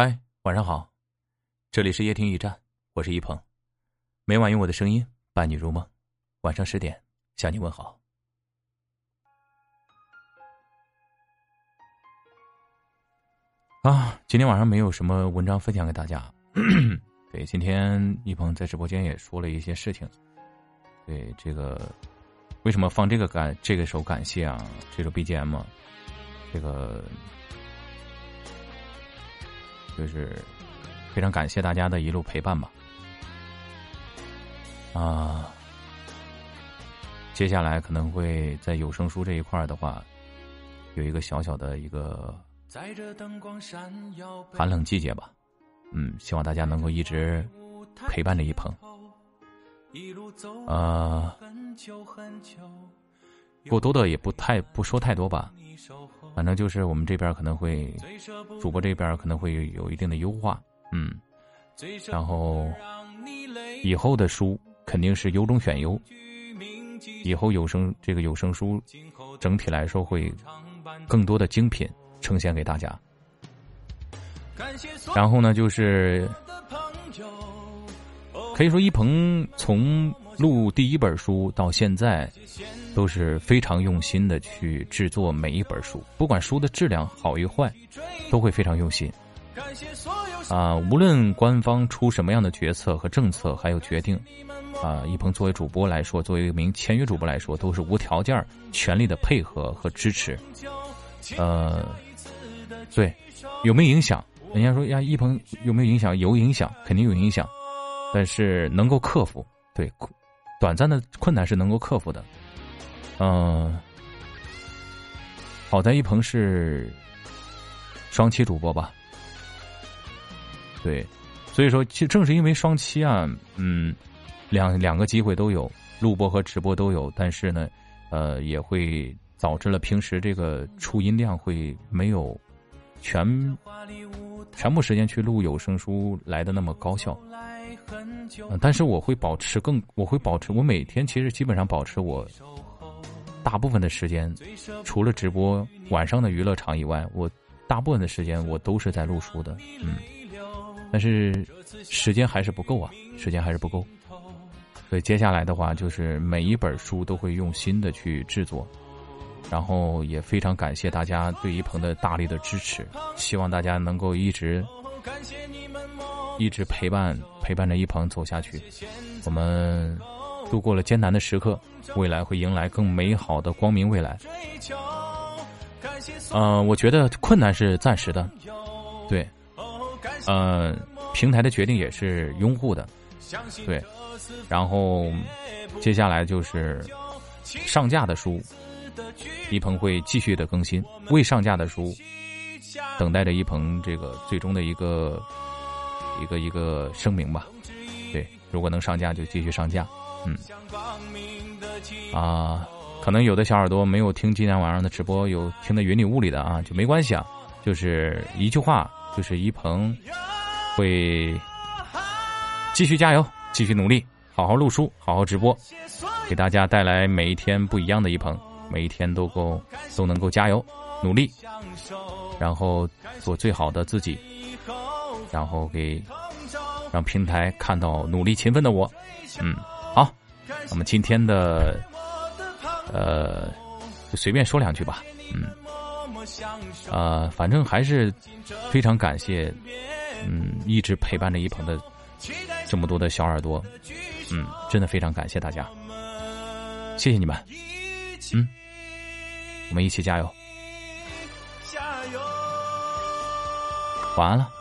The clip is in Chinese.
嗨，晚上好，这里是夜听驿站，我是一鹏，每晚用我的声音伴你入梦，晚上十点向你问好。啊，今天晚上没有什么文章分享给大家。对，今天一鹏在直播间也说了一些事情。对，这个为什么放这个感这个首感谢啊？这首 BGM，这个。就是非常感谢大家的一路陪伴吧。啊，接下来可能会在有声书这一块的话，有一个小小的一个寒冷季节吧。嗯，希望大家能够一直陪伴着一鹏。啊，过多的也不太不说太多吧。反正就是我们这边可能会，主播这边可能会有一定的优化，嗯，然后以后的书肯定是优中选优，以后有声这个有声书整体来说会更多的精品呈现给大家。然后呢，就是可以说一鹏从录第一本书到现在。都是非常用心的去制作每一本书，不管书的质量好与坏，都会非常用心。啊，无论官方出什么样的决策和政策，还有决定，啊，一鹏作为主播来说，作为一名签约主播来说，都是无条件、全力的配合和支持。呃，对，有没有影响？人家说呀，一鹏有没有影响？有影响，肯定有影响，但是能够克服。对，短暂的困难是能够克服的。嗯，好在一鹏是双七主播吧？对，所以说，其实正是因为双七啊，嗯，两两个机会都有，录播和直播都有，但是呢，呃，也会导致了平时这个出音量会没有全全部时间去录有声书来的那么高效。嗯，但是我会保持更，我会保持，我每天其实基本上保持我。大部分的时间，除了直播晚上的娱乐场以外，我大部分的时间我都是在录书的，嗯，但是时间还是不够啊，时间还是不够，所以接下来的话，就是每一本书都会用心的去制作，然后也非常感谢大家对一鹏的大力的支持，希望大家能够一直一直陪伴陪伴着一鹏走下去，我们。度过了艰难的时刻，未来会迎来更美好的光明未来。嗯，我觉得困难是暂时的，对，嗯，平台的决定也是拥护的，对，然后接下来就是上架的书，一鹏会继续的更新，未上架的书，等待着一鹏这个最终的一个一个一个声明吧。对，如果能上架就继续上架。嗯，啊，可能有的小耳朵没有听今天晚上的直播，有听的云里雾里的啊，就没关系啊。就是一句话，就是一鹏会继续加油，继续努力，好好录书，好好直播，给大家带来每一天不一样的一鹏，每一天都够都能够加油努力，然后做最好的自己，然后给让平台看到努力勤奋的我，嗯。好，那么今天的，呃，就随便说两句吧，嗯，呃，反正还是非常感谢，嗯，一直陪伴着一鹏的这么多的小耳朵，嗯，真的非常感谢大家，谢谢你们，嗯，我们一起加油，晚安了。